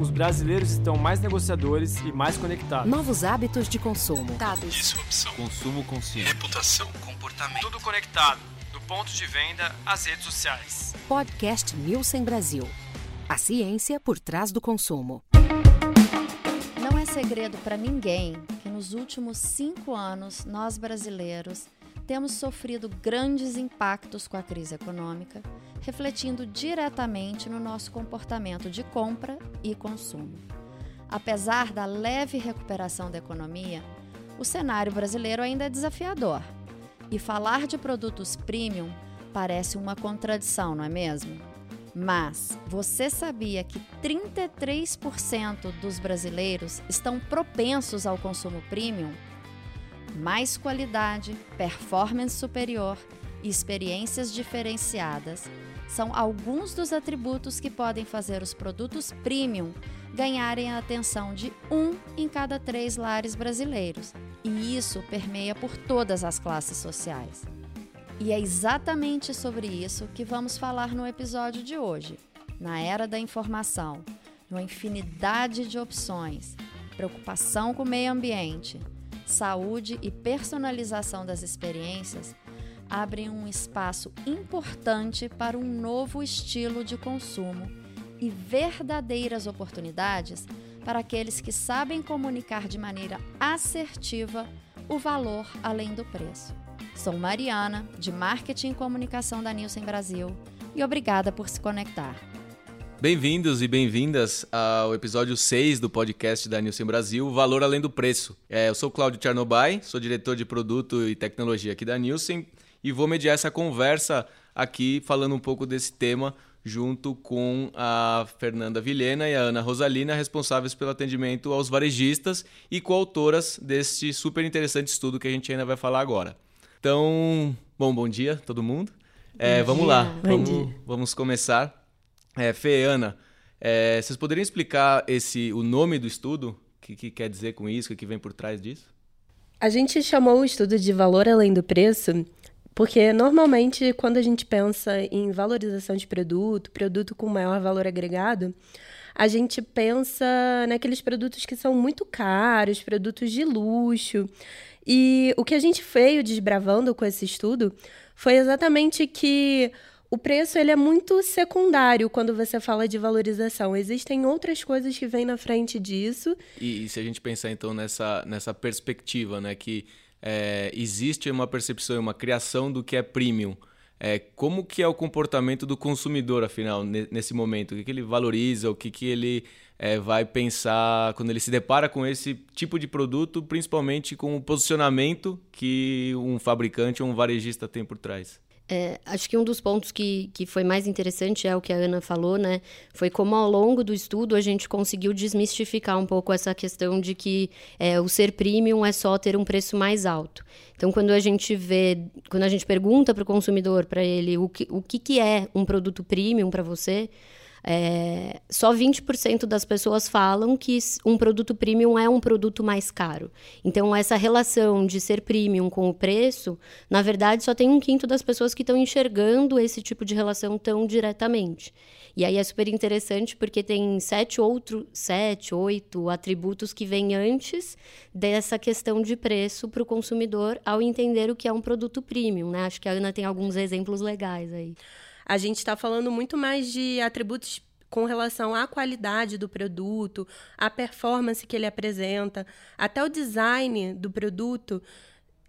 Os brasileiros estão mais negociadores e mais conectados. Novos hábitos de consumo. Dados. Disrupção. Consumo consciente. Reputação. Comportamento. Tudo conectado. Do ponto de venda às redes sociais. Podcast Nielsen Brasil. A ciência por trás do consumo. Não é segredo para ninguém que nos últimos cinco anos nós brasileiros temos sofrido grandes impactos com a crise econômica, refletindo diretamente no nosso comportamento de compra e consumo. Apesar da leve recuperação da economia, o cenário brasileiro ainda é desafiador. E falar de produtos premium parece uma contradição, não é mesmo? Mas você sabia que 33% dos brasileiros estão propensos ao consumo premium? Mais qualidade, performance superior e experiências diferenciadas são alguns dos atributos que podem fazer os produtos premium ganharem a atenção de um em cada três lares brasileiros. E isso permeia por todas as classes sociais. E é exatamente sobre isso que vamos falar no episódio de hoje. Na era da informação, numa infinidade de opções, preocupação com o meio ambiente, saúde e personalização das experiências abrem um espaço importante para um novo estilo de consumo e verdadeiras oportunidades para aqueles que sabem comunicar de maneira assertiva o valor além do preço. Sou Mariana, de Marketing e Comunicação da Nielsen Brasil, e obrigada por se conectar. Bem-vindos e bem-vindas ao episódio 6 do podcast da Nielsen Brasil, Valor Além do Preço. É, eu sou Cláudio Tchernobyl, sou diretor de produto e tecnologia aqui da Nielsen e vou mediar essa conversa aqui falando um pouco desse tema junto com a Fernanda Vilhena e a Ana Rosalina, responsáveis pelo atendimento aos varejistas e coautoras deste super interessante estudo que a gente ainda vai falar agora. Então, bom, bom dia todo mundo. É, vamos dia. lá, vamos, vamos começar. É, Fê, Ana, é, vocês poderiam explicar esse, o nome do estudo? O que, que quer dizer com isso? O que vem por trás disso? A gente chamou o estudo de valor além do preço porque normalmente quando a gente pensa em valorização de produto, produto com maior valor agregado, a gente pensa naqueles produtos que são muito caros, produtos de luxo. E o que a gente veio desbravando com esse estudo foi exatamente que o preço ele é muito secundário quando você fala de valorização. Existem outras coisas que vêm na frente disso. E, e se a gente pensar então nessa, nessa perspectiva, né, que é, existe uma percepção, uma criação do que é premium. É, como que é o comportamento do consumidor, afinal, nesse momento? O que, que ele valoriza, o que, que ele é, vai pensar quando ele se depara com esse tipo de produto, principalmente com o posicionamento que um fabricante ou um varejista tem por trás? É, acho que um dos pontos que, que foi mais interessante é o que a Ana falou, né? Foi como ao longo do estudo a gente conseguiu desmistificar um pouco essa questão de que é, o ser premium é só ter um preço mais alto. Então, quando a gente vê, quando a gente pergunta para o consumidor, para ele, o que, o que, que é um produto premium para você, é, só 20% das pessoas falam que um produto premium é um produto mais caro. Então, essa relação de ser premium com o preço, na verdade, só tem um quinto das pessoas que estão enxergando esse tipo de relação tão diretamente. E aí é super interessante porque tem sete, outro, sete, oito atributos que vêm antes dessa questão de preço para o consumidor ao entender o que é um produto premium. Né? Acho que a Ana tem alguns exemplos legais aí. A gente está falando muito mais de atributos com relação à qualidade do produto, à performance que ele apresenta, até o design do produto,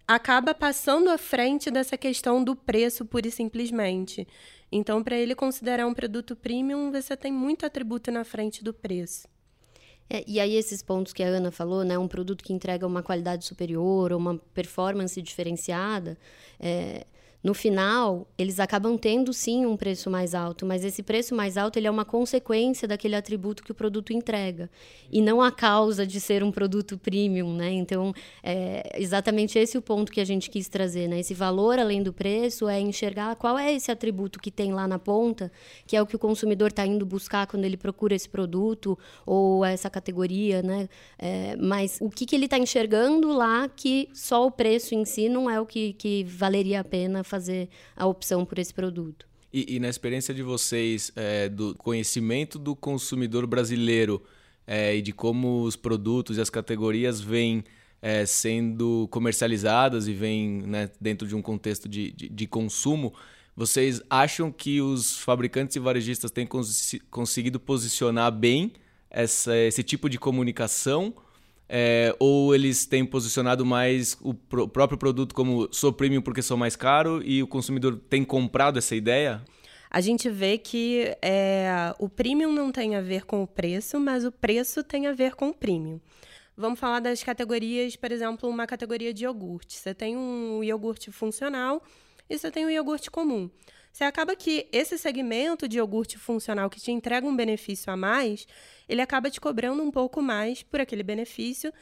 acaba passando à frente dessa questão do preço pura e simplesmente. Então, para ele considerar um produto premium, você tem muito atributo na frente do preço. É, e aí esses pontos que a Ana falou, né, um produto que entrega uma qualidade superior ou uma performance diferenciada, é, no final, eles acabam tendo sim um preço mais alto, mas esse preço mais alto ele é uma consequência daquele atributo que o produto entrega e não a causa de ser um produto premium, né? Então, é exatamente esse o ponto que a gente quis trazer, né? Esse valor além do preço é enxergar qual é esse atributo que tem lá na ponta, que é o que o consumidor está indo buscar quando ele procura esse produto ou essa categoria, né? É, mas o que, que ele está enxergando lá que só o preço em si não é o que, que valeria a pena fazer fazer a opção por esse produto. E, e na experiência de vocês, é, do conhecimento do consumidor brasileiro é, e de como os produtos e as categorias vêm é, sendo comercializadas e vêm né, dentro de um contexto de, de, de, consumo, vocês acham que os fabricantes e varejistas têm cons conseguido posicionar bem essa, esse tipo de comunicação? É, ou eles têm posicionado mais o pr próprio produto como sou premium porque sou mais caro e o consumidor tem comprado essa ideia? A gente vê que é, o premium não tem a ver com o preço, mas o preço tem a ver com o premium. Vamos falar das categorias, por exemplo, uma categoria de iogurte. Você tem um iogurte funcional e você tem um iogurte comum. Você acaba que esse segmento de iogurte funcional que te entrega um benefício a mais, ele acaba te cobrando um pouco mais por aquele benefício.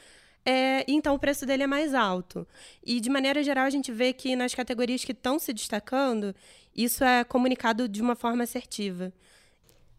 É, então o preço dele é mais alto. E de maneira geral a gente vê que nas categorias que estão se destacando, isso é comunicado de uma forma assertiva.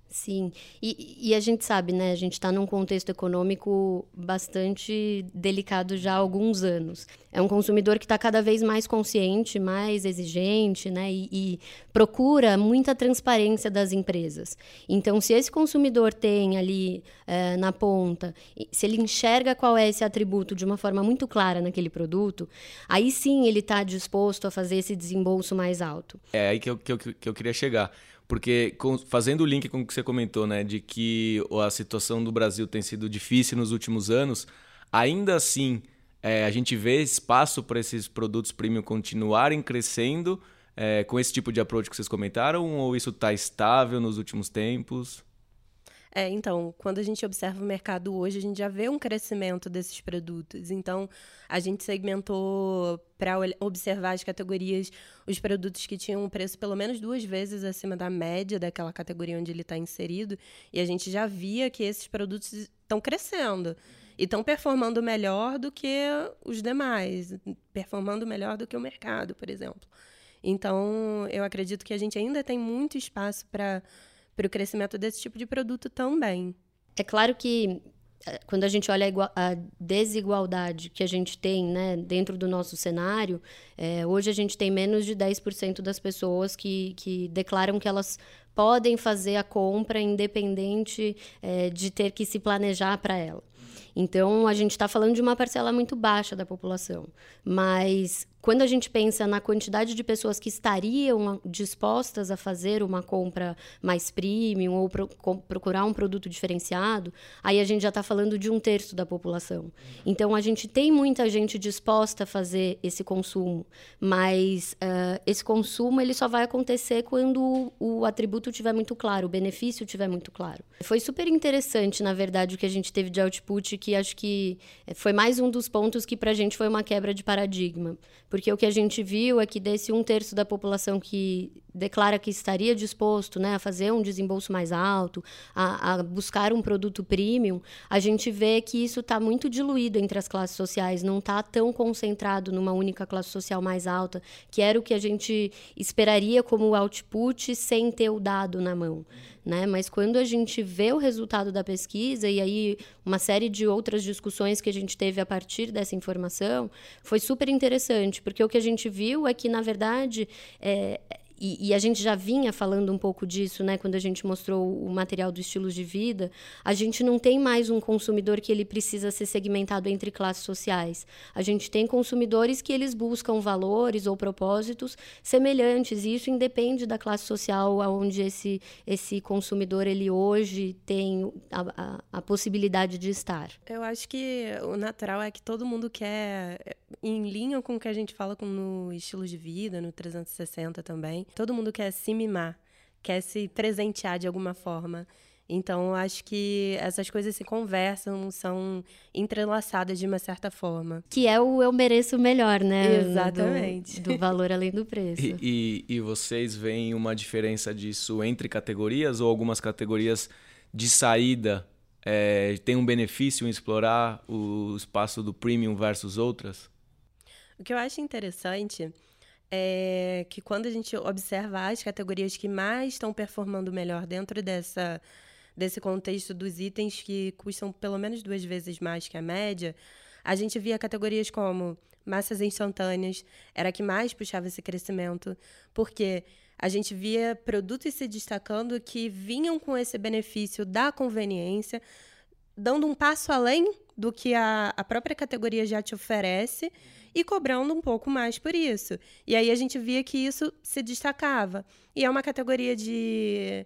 Sim, e, e, a gente sabe, né? A gente está num contexto econômico bastante delicado já há alguns anos. É um consumidor que está cada vez mais consciente, mais exigente, né? E, e, procura muita transparência das empresas. Então, se esse consumidor tem ali é, na ponta, se ele enxerga qual é esse atributo de uma forma muito clara naquele produto, aí sim ele está disposto a fazer esse desembolso mais alto. É aí que eu, que eu, que eu queria chegar porque com, fazendo o link com o que você comentou, né, de que a situação do Brasil tem sido difícil nos últimos anos, ainda assim é, a gente vê espaço para esses produtos premium continuarem crescendo é, com esse tipo de approach que vocês comentaram, ou isso está estável nos últimos tempos? É, então, quando a gente observa o mercado hoje, a gente já vê um crescimento desses produtos. Então, a gente segmentou para observar as categorias, os produtos que tinham um preço pelo menos duas vezes acima da média daquela categoria onde ele está inserido. E a gente já via que esses produtos estão crescendo e estão performando melhor do que os demais, performando melhor do que o mercado, por exemplo. Então, eu acredito que a gente ainda tem muito espaço para para o crescimento desse tipo de produto também. É claro que eh, quando a gente olha a, desigualdade que a gente tem né, dentro do nosso cenário, é, hoje a gente tem menos de 10% das pessoas que, que declaram que elas podem fazer a compra independente é, de ter que se planejar para ela. Então, a gente está falando de uma parcela muito baixa da população. Mas quando a gente pensa na quantidade de pessoas que estariam dispostas a fazer uma compra mais premium ou pro, procurar um produto diferenciado, aí a gente já está falando de um terço da população. Então a gente tem muita gente disposta a fazer esse consumo, mas uh, esse consumo ele só vai acontecer quando o, atributo tiver muito claro, o benefício tiver muito claro. Foi super interessante, na verdade, o que a gente teve de output, que acho que foi mais um dos pontos que para a gente foi uma quebra de paradigma porque o que a gente viu é que desse um terço da população que declara que estaria disposto né, a fazer um desembolso mais alto, a, a buscar um produto premium, a gente vê que isso está muito diluído entre as classes sociais, não está tão concentrado numa única classe social mais alta, que era o que a gente esperaria como output sem ter o dado na mão né? Mas quando a gente vê o resultado da pesquisa e aí uma série de outras discussões que a gente teve a partir dessa informação, foi super interessante, porque o que a gente viu é que, na verdade, é, e, e, a gente já vinha falando um pouco disso, né, quando a gente mostrou o material do estilos de vida, a gente não tem mais um consumidor que ele precisa ser segmentado entre classes sociais. A gente tem consumidores que eles buscam valores ou propósitos semelhantes, e isso independe da classe social aonde esse, esse consumidor ele hoje tem a, a, a possibilidade de estar. Eu acho que o natural é que todo mundo quer, em linha com o que a gente fala no estilo de vida, no 360 também, Todo mundo quer se mimar, quer se presentear de alguma forma. Então, acho que essas coisas se conversam, são entrelaçadas de uma certa forma. Que é o eu mereço melhor, né? Exatamente. Do, do valor além do preço. E, e, e, vocês veem uma diferença disso entre categorias ou algumas categorias de saída é, tem um benefício em explorar o espaço do premium versus outras? O que eu acho interessante é que quando a gente observa as categorias que mais estão performando melhor dentro dessa, desse contexto dos itens que custam pelo menos duas vezes mais que a média, a gente via categorias como massas instantâneas era a que mais puxava esse crescimento, porque a gente via produtos se destacando que vinham com esse benefício da conveniência, dando um passo além do que a, a própria categoria já te oferece e cobrando um pouco mais por isso. E aí a gente via que isso se destacava. E é uma categoria de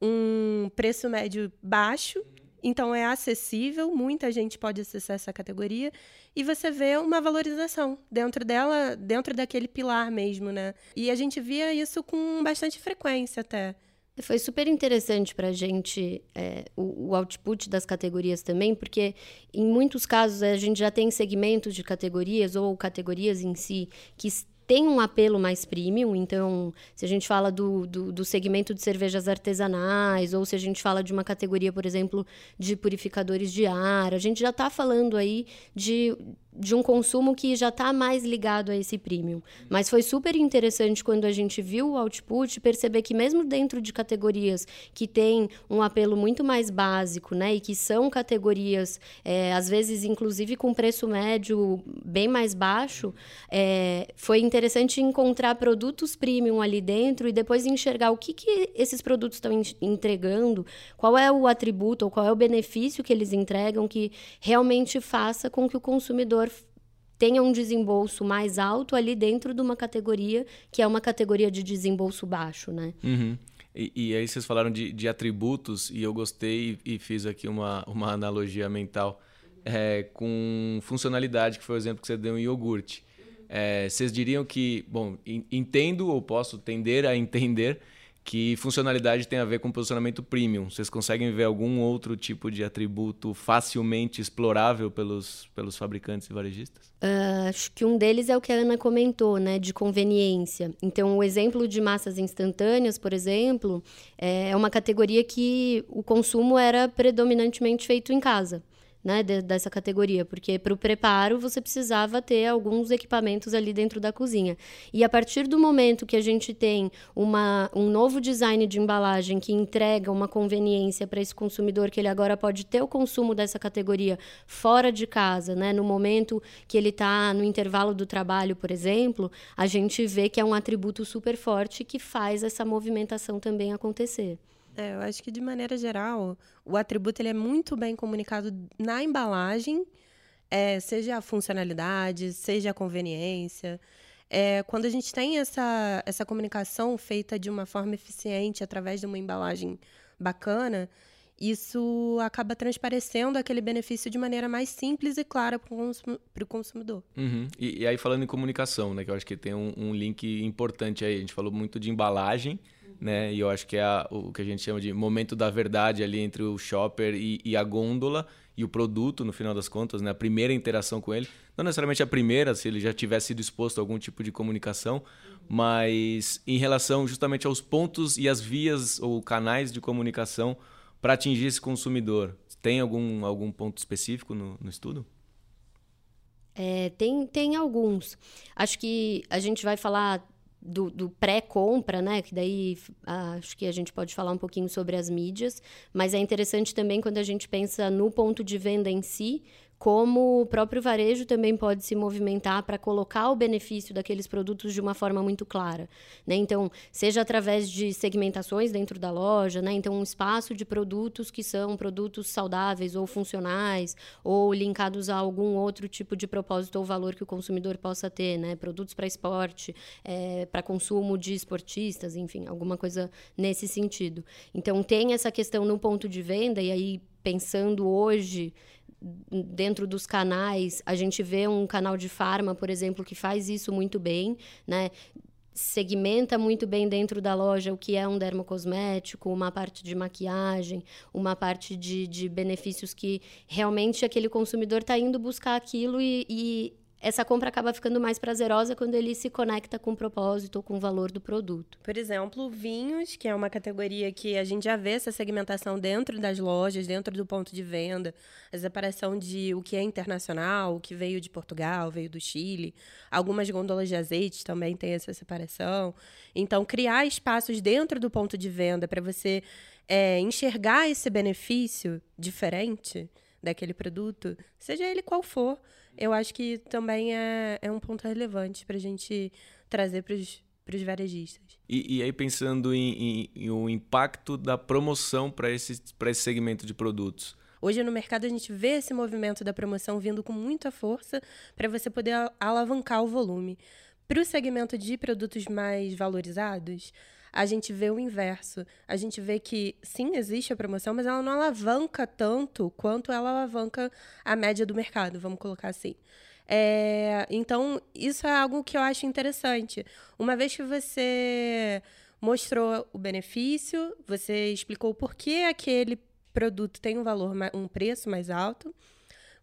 um preço médio baixo então é acessível, muita gente pode acessar essa categoria e você vê uma valorização dentro dela, dentro daquele pilar mesmo, né? E a gente via isso com bastante frequência até. Foi super interessante para a gente é, o, o, output das categorias também, porque em muitos casos a gente já tem segmentos de categorias ou categorias em si que tem um apelo mais premium, então, se a gente fala do, do, do, segmento de cervejas artesanais, ou se a gente fala de uma categoria, por exemplo, de purificadores de ar, a gente já está falando aí de, de um consumo que já está mais ligado a esse premium. Mas foi super interessante quando a gente viu o output perceber que mesmo dentro de categorias que têm um apelo muito mais básico, né, e que são categorias é, às vezes inclusive com preço médio bem mais baixo, é, foi interessante encontrar produtos premium ali dentro e depois enxergar o que, que esses produtos estão entregando, qual é o atributo ou qual é o benefício que eles entregam que realmente faça com que o consumidor tenha um desembolso mais alto ali dentro de uma categoria que é uma categoria de desembolso baixo, né? Uhum. E, e, aí vocês falaram de, de, atributos e eu gostei e, fiz aqui uma, uma analogia mental é, com funcionalidade, que foi o exemplo que você deu em iogurte. É, vocês diriam que, bom, entendo ou posso tender a entender que funcionalidade tem a ver com posicionamento premium. Vocês conseguem ver algum outro tipo de atributo facilmente explorável pelos, pelos fabricantes e varejistas? Uh, acho que um deles é o que a Ana comentou, né, de conveniência. Então, o exemplo de massas instantâneas, por exemplo, é uma categoria que o consumo era predominantemente feito em casa né, de, dessa categoria, porque para o preparo você precisava ter alguns equipamentos ali dentro da cozinha. E a partir do momento que a gente tem uma, um novo design de embalagem que entrega uma conveniência para esse consumidor, que ele agora pode ter o consumo dessa categoria fora de casa, né, no momento que ele está no intervalo do trabalho, por exemplo, a gente vê que é um atributo super forte que faz essa movimentação também acontecer. É, eu acho que de maneira geral, o atributo ele é muito bem comunicado na embalagem, é, seja a funcionalidade, seja a conveniência. É, quando a gente tem essa, essa comunicação feita de uma forma eficiente através de uma embalagem bacana, isso acaba transparecendo aquele benefício de maneira mais simples e clara para o consumidor. Uhum. E, e, aí falando em comunicação, né, que eu acho que tem um, um link importante aí. A gente falou muito de embalagem, né? E eu acho que é a, o que a gente chama de momento da verdade ali entre o shopper e, e, a gôndola e o produto, no final das contas, né? A primeira interação com ele. Não necessariamente a primeira, se ele já tivesse sido exposto a algum tipo de comunicação, mas em relação justamente aos pontos e as vias ou canais de comunicação para atingir esse consumidor. Tem algum, algum ponto específico no, no estudo? É, tem, tem alguns. Acho que a gente vai falar do, do pré-compra, né? Que daí ah, acho que a gente pode falar um pouquinho sobre as mídias, mas é interessante também quando a gente pensa no ponto de venda em si, como o próprio varejo também pode se movimentar para colocar o benefício daqueles produtos de uma forma muito clara. Né? Então, seja através de segmentações dentro da loja, né? então um espaço de produtos que são produtos saudáveis ou funcionais, ou linkados a algum outro tipo de propósito ou valor que o consumidor possa ter, né? produtos para esporte, é, para consumo de esportistas, enfim, alguma coisa nesse sentido. Então, tem essa questão no ponto de venda, e aí pensando hoje dentro dos canais, a gente vê um canal de farma, por exemplo, que faz isso muito bem, né? segmenta muito bem dentro da loja o que é um dermocosmético, uma parte de maquiagem, uma parte de, de benefícios que realmente aquele consumidor está indo buscar aquilo e, e essa compra acaba ficando mais prazerosa quando ele se conecta com o propósito ou com o valor do produto. Por exemplo, vinhos, que é uma categoria que a gente já vê essa segmentação dentro das lojas, dentro do ponto de venda, a separação de o que é internacional, o que veio de Portugal, veio do Chile. Algumas gôndolas de azeite também têm essa separação. Então, criar espaços dentro do ponto de venda para você é, enxergar esse benefício diferente daquele produto, seja ele qual for, eu acho que também é, é um ponto relevante para a gente trazer para os para os varejistas. E, e, aí pensando em, em, em, o impacto da promoção para esse, esse segmento de produtos. Hoje no mercado a gente vê esse movimento da promoção vindo com muita força para você poder alavancar o volume. Para o segmento de produtos mais valorizados, a gente vê o inverso. A gente vê que, sim, existe a promoção, mas ela não alavanca tanto quanto ela alavanca a média do mercado, vamos colocar assim. É, então, isso é algo que eu acho interessante. Uma vez que você mostrou o benefício, você explicou o porquê aquele produto tem um valor, um preço mais alto,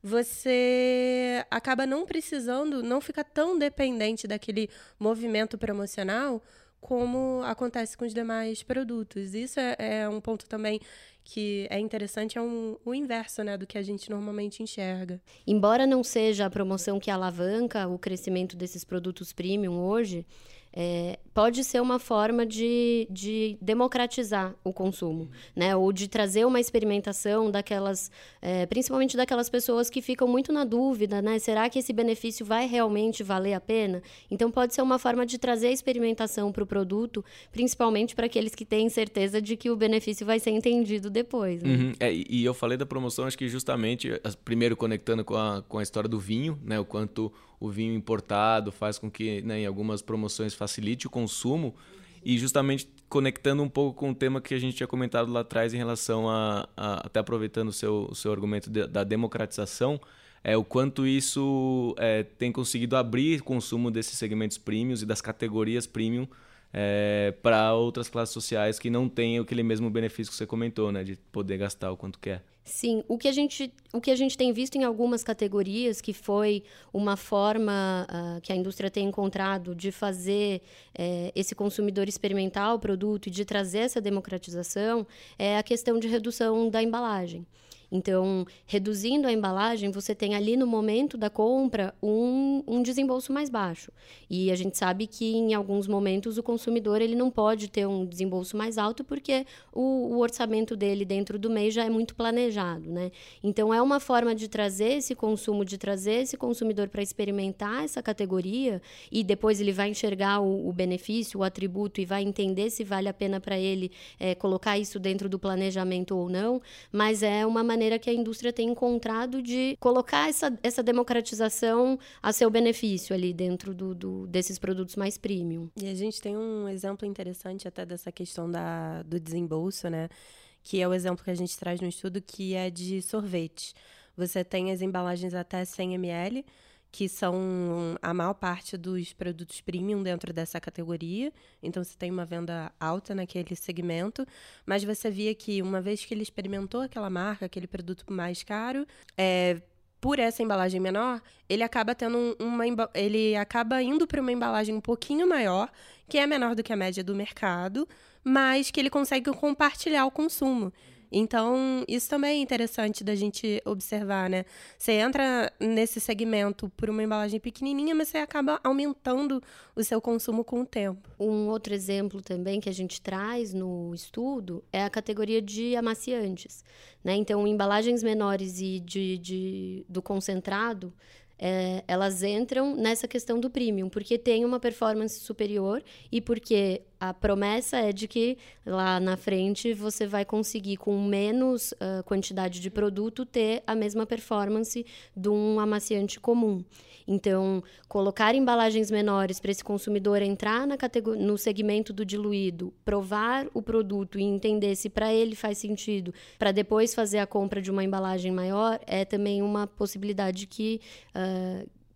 você acaba não precisando, não fica tão dependente daquele movimento promocional como acontece com os demais produtos. Isso é, é um ponto também que é interessante, é um, o inverso né, do que a gente normalmente enxerga. Embora não seja a promoção que alavanca o crescimento desses produtos premium hoje, é, pode ser uma forma de, de democratizar o consumo, né? Ou de trazer uma experimentação daquelas, é, principalmente daquelas pessoas que ficam muito na dúvida, né? Será que esse benefício vai realmente valer a pena? Então pode ser uma forma de trazer a experimentação para o produto, principalmente para aqueles que têm certeza de que o benefício vai ser entendido depois. Né? Uhum. É, e eu falei da promoção, acho que justamente, primeiro conectando com a, com a história do vinho, né? O quanto o vinho importado faz com que, né, em algumas promoções, facilite o consumo. E justamente conectando um pouco com o tema que a gente tinha comentado lá atrás em relação a, a até aproveitando o seu, o seu argumento de, da democratização, é, o quanto isso é, tem conseguido abrir consumo desses segmentos premiums e das categorias premium é, para outras classes sociais que não têm aquele mesmo benefício que você comentou, né, de poder gastar o quanto quer. Sim, o que a gente, o que a gente tem visto em algumas categorias, que foi uma forma uh, que a indústria tem encontrado de fazer é, esse consumidor experimentar o produto e de trazer essa democratização, é a questão de redução da embalagem. Então, reduzindo a embalagem, você tem ali no momento da compra um, um desembolso mais baixo. E a gente sabe que em alguns momentos o consumidor ele não pode ter um desembolso mais alto porque o, o orçamento dele dentro do mês já é muito planejado, né? Então, é uma forma de trazer esse consumo, de trazer esse consumidor para experimentar essa categoria e depois ele vai enxergar o, o, benefício, o atributo e vai entender se vale a pena para ele é, colocar isso dentro do planejamento ou não. Mas é uma maneira maneira que a indústria tem encontrado de colocar essa, essa democratização a seu benefício ali dentro do, do, desses produtos mais premium. E a gente tem um exemplo interessante até dessa questão da, do desembolso, né? Que é o exemplo que a gente traz no estudo, que é de sorvete. Você tem as embalagens até 100 ml, que são a maior parte dos produtos premium dentro dessa categoria. Então você tem uma venda alta naquele segmento, mas você via que uma vez que ele experimentou aquela marca, aquele produto mais caro, é, por essa embalagem menor, ele acaba tendo uma ele acaba indo para uma embalagem um pouquinho maior, que é menor do que a média do mercado, mas que ele consegue compartilhar o consumo. Então, isso também é interessante da gente observar, né? Você entra nesse segmento por uma embalagem pequenininha, mas você acaba aumentando o seu consumo com o tempo. Um outro exemplo também que a gente traz no estudo é a categoria de amaciantes, né? Então, embalagens menores e de, de do concentrado é, elas entram nessa questão do premium, porque tem uma performance superior e porque a promessa é de que lá na frente você vai conseguir, com menos uh, quantidade de produto, ter a mesma performance de um amaciante comum. Então, colocar embalagens menores para esse consumidor entrar no segmento do diluído, provar o produto e entender se para ele faz sentido, para depois fazer a compra de uma embalagem maior, é também uma possibilidade que. Uh,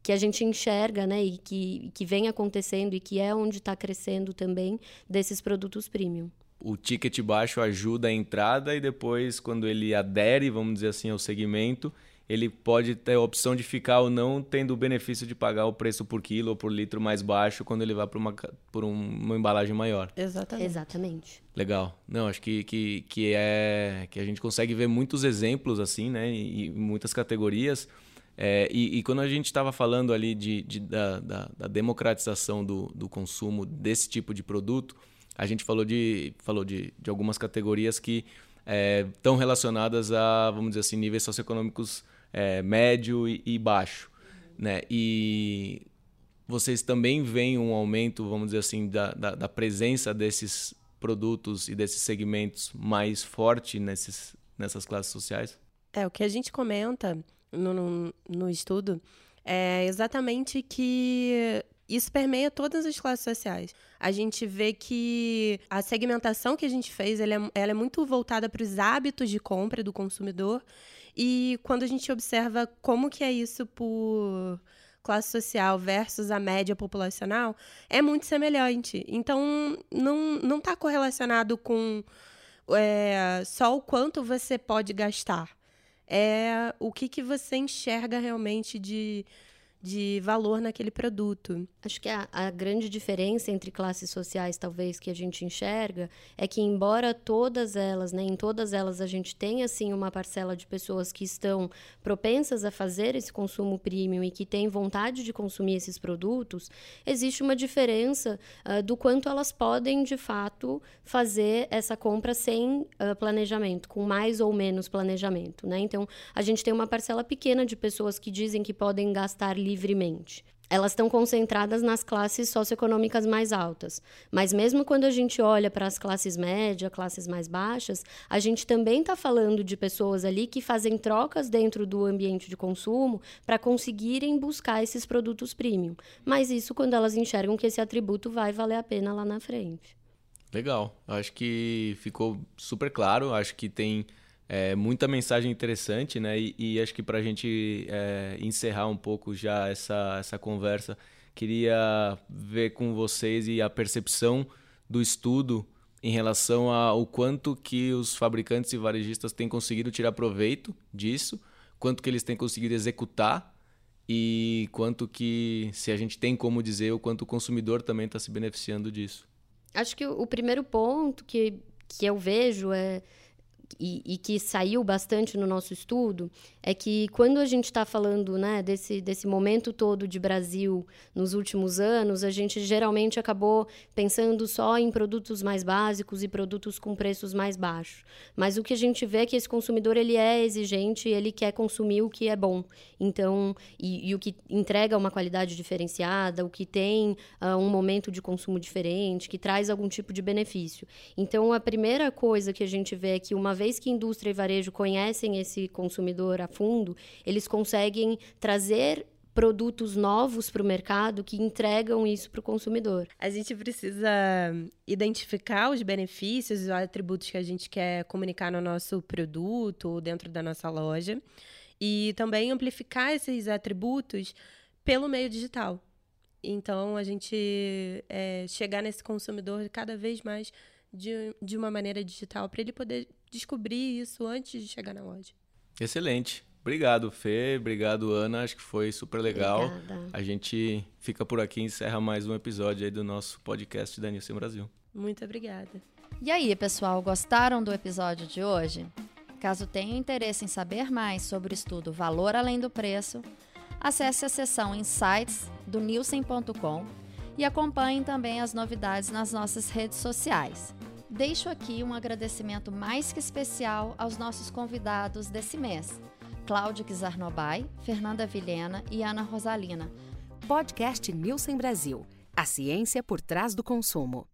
que a gente enxerga, né, e que, que vem acontecendo e que é onde está crescendo também desses produtos premium. O ticket baixo ajuda a entrada e depois, quando ele adere, vamos dizer assim, ao segmento, ele pode ter a opção de ficar ou não tendo o benefício de pagar o preço por quilo ou por litro mais baixo quando ele vai para uma, por uma embalagem maior. Exatamente. Exatamente. Legal. Não, acho que, que, que é que a gente consegue ver muitos exemplos assim, né, e, e muitas categorias. É, e, e, quando a gente estava falando ali de, de da, da, da, democratização do, do consumo desse tipo de produto, a gente falou de, falou de, de algumas categorias que é, tão relacionadas a, vamos dizer assim, níveis socioeconômicos é, médio e, e baixo. Né? E vocês também veem um aumento, vamos dizer assim, da, da, da presença desses produtos e desses segmentos mais forte nesses, nessas classes sociais? É, o que a gente comenta no, no, estudo é exatamente que isso permeia todas as classes sociais. A gente vê que a segmentação que a gente fez ela é, ela é muito voltada para os hábitos de compra do consumidor. E quando a gente observa como que é isso por classe social versus a média populacional, é muito semelhante. Então, não está correlacionado com é, só o quanto você pode gastar. É o que, que você enxerga realmente de de valor naquele produto. Acho que a, a, grande diferença entre classes sociais, talvez, que a gente enxerga, é que, embora todas elas, né, em todas elas, a gente tenha, assim, uma parcela de pessoas que estão propensas a fazer esse consumo premium e que têm vontade de consumir esses produtos, existe uma diferença uh, do quanto elas podem, de fato, fazer essa compra sem uh, planejamento, com mais ou menos planejamento. Né? Então, a gente tem uma parcela pequena de pessoas que dizem que podem gastar livremente. Elas estão concentradas nas classes socioeconômicas mais altas. Mas mesmo quando a gente olha para as classes médias, classes mais baixas, a gente também está falando de pessoas ali que fazem trocas dentro do ambiente de consumo para conseguirem buscar esses produtos premium. Mas isso quando elas enxergam que esse atributo vai valer a pena lá na frente. Legal. Acho que ficou super claro. Acho que tem é, muita mensagem interessante, né? E, e acho que para a gente é, encerrar um pouco já essa, essa conversa, queria ver com vocês e a percepção do estudo em relação ao quanto que os fabricantes e varejistas têm conseguido tirar proveito disso, quanto que eles têm conseguido executar e quanto que, se a gente tem como dizer, o quanto o consumidor também está se beneficiando disso. Acho que o primeiro ponto que, que eu vejo é e, e, que saiu bastante no nosso estudo é que quando a gente está falando né, desse, desse momento todo de Brasil nos últimos anos, a gente geralmente acabou pensando só em produtos mais básicos e produtos com preços mais baixos. Mas o que a gente vê é que esse consumidor ele é exigente, ele quer consumir o que é bom. Então, e, e o que entrega uma qualidade diferenciada, o que tem uh, um momento de consumo diferente, que traz algum tipo de benefício. Então, a primeira coisa que a gente vê é que uma vez que indústria e varejo conhecem esse consumidor a fundo, eles conseguem trazer produtos novos para o mercado que entregam isso para o consumidor. A gente precisa identificar os benefícios os atributos que a gente quer comunicar no nosso produto ou dentro da nossa loja e também amplificar esses atributos pelo meio digital. Então, a gente é, chegar nesse consumidor cada vez mais de, de uma maneira digital para ele poder descobrir isso antes de chegar na loja. Excelente. Obrigado, Fê. Obrigado, Ana. Acho que foi super legal. Obrigada. A gente fica por aqui e encerra mais um episódio aí do nosso podcast da Nielsen Brasil. Muito obrigada. E aí, pessoal, gostaram do episódio de hoje? Caso tenham interesse em saber mais sobre o estudo Valor Além do Preço, acesse a seção Insights do Nielsen.com e acompanhem também as novidades nas nossas redes sociais. Deixo aqui um agradecimento mais que especial aos nossos convidados desse mês, Cláudio Kizarnobai, Fernanda Vilhena e Ana Rosalina. Podcast Nielsen Brasil. A ciência por trás do consumo.